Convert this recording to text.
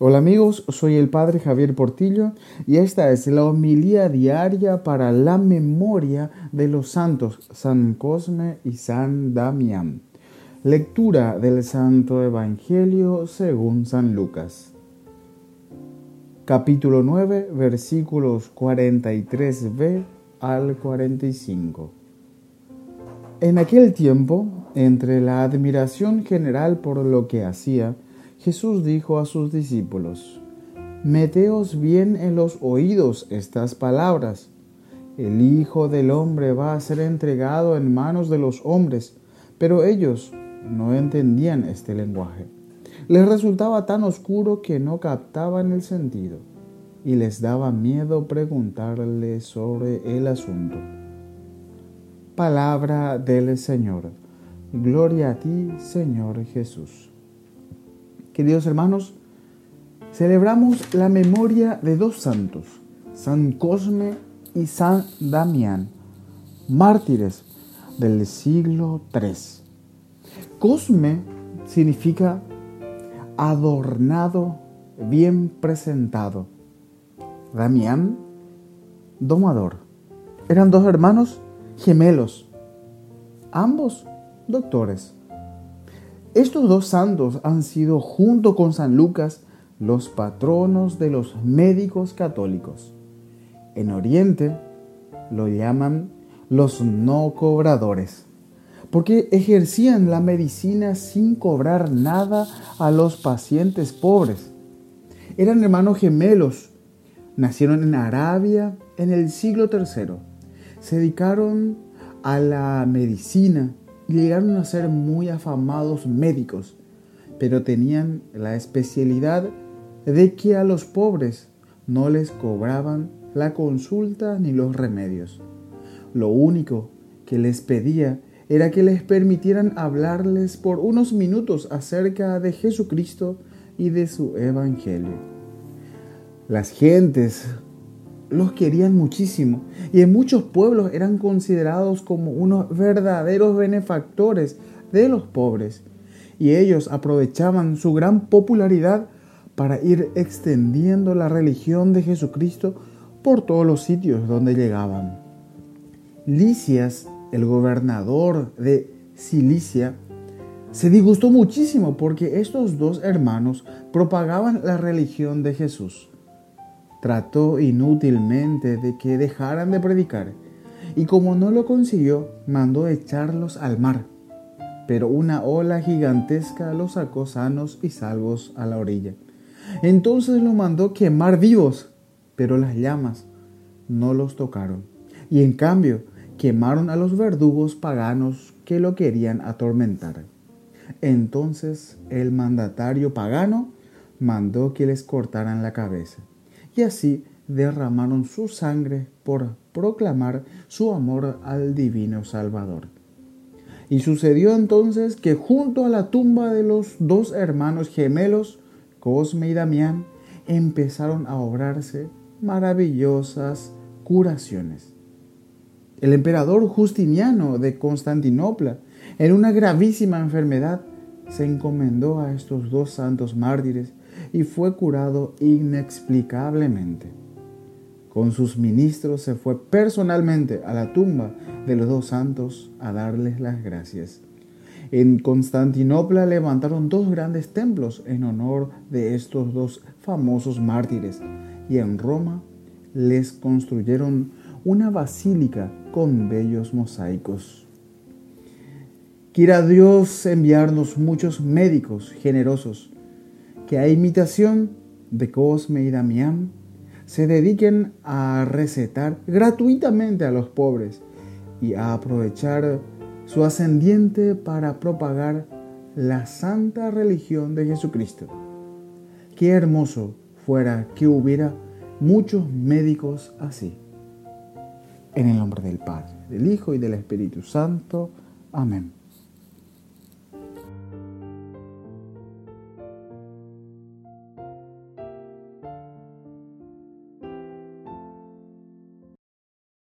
Hola amigos, soy el Padre Javier Portillo y esta es la homilía diaria para la memoria de los santos San Cosme y San Damián. Lectura del Santo Evangelio según San Lucas. Capítulo 9, versículos 43b al 45. En aquel tiempo, entre la admiración general por lo que hacía, Jesús dijo a sus discípulos, Meteos bien en los oídos estas palabras. El Hijo del Hombre va a ser entregado en manos de los hombres, pero ellos no entendían este lenguaje. Les resultaba tan oscuro que no captaban el sentido y les daba miedo preguntarle sobre el asunto. Palabra del Señor. Gloria a ti, Señor Jesús. Queridos hermanos, celebramos la memoria de dos santos, San Cosme y San Damián, mártires del siglo III. Cosme significa adornado, bien presentado. Damián, domador. Eran dos hermanos gemelos, ambos doctores. Estos dos santos han sido, junto con San Lucas, los patronos de los médicos católicos. En Oriente lo llaman los no cobradores, porque ejercían la medicina sin cobrar nada a los pacientes pobres. Eran hermanos gemelos, nacieron en Arabia en el siglo III. Se dedicaron a la medicina llegaron a ser muy afamados médicos, pero tenían la especialidad de que a los pobres no les cobraban la consulta ni los remedios. Lo único que les pedía era que les permitieran hablarles por unos minutos acerca de Jesucristo y de su Evangelio. Las gentes los querían muchísimo. Y en muchos pueblos eran considerados como unos verdaderos benefactores de los pobres. Y ellos aprovechaban su gran popularidad para ir extendiendo la religión de Jesucristo por todos los sitios donde llegaban. Licias, el gobernador de Cilicia, se disgustó muchísimo porque estos dos hermanos propagaban la religión de Jesús trató inútilmente de que dejaran de predicar, y como no lo consiguió, mandó echarlos al mar. Pero una ola gigantesca los sacó sanos y salvos a la orilla. Entonces lo mandó quemar vivos, pero las llamas no los tocaron. Y en cambio quemaron a los verdugos paganos que lo querían atormentar. Entonces el mandatario pagano mandó que les cortaran la cabeza y así derramaron su sangre por proclamar su amor al divino Salvador. Y sucedió entonces que junto a la tumba de los dos hermanos gemelos, Cosme y Damián, empezaron a obrarse maravillosas curaciones. El emperador Justiniano de Constantinopla, en una gravísima enfermedad, se encomendó a estos dos santos mártires y fue curado inexplicablemente. Con sus ministros se fue personalmente a la tumba de los dos santos a darles las gracias. En Constantinopla levantaron dos grandes templos en honor de estos dos famosos mártires y en Roma les construyeron una basílica con bellos mosaicos. Quiera Dios enviarnos muchos médicos generosos que a imitación de Cosme y Damián se dediquen a recetar gratuitamente a los pobres y a aprovechar su ascendiente para propagar la santa religión de Jesucristo. Qué hermoso fuera que hubiera muchos médicos así. En el nombre del Padre, del Hijo y del Espíritu Santo. Amén.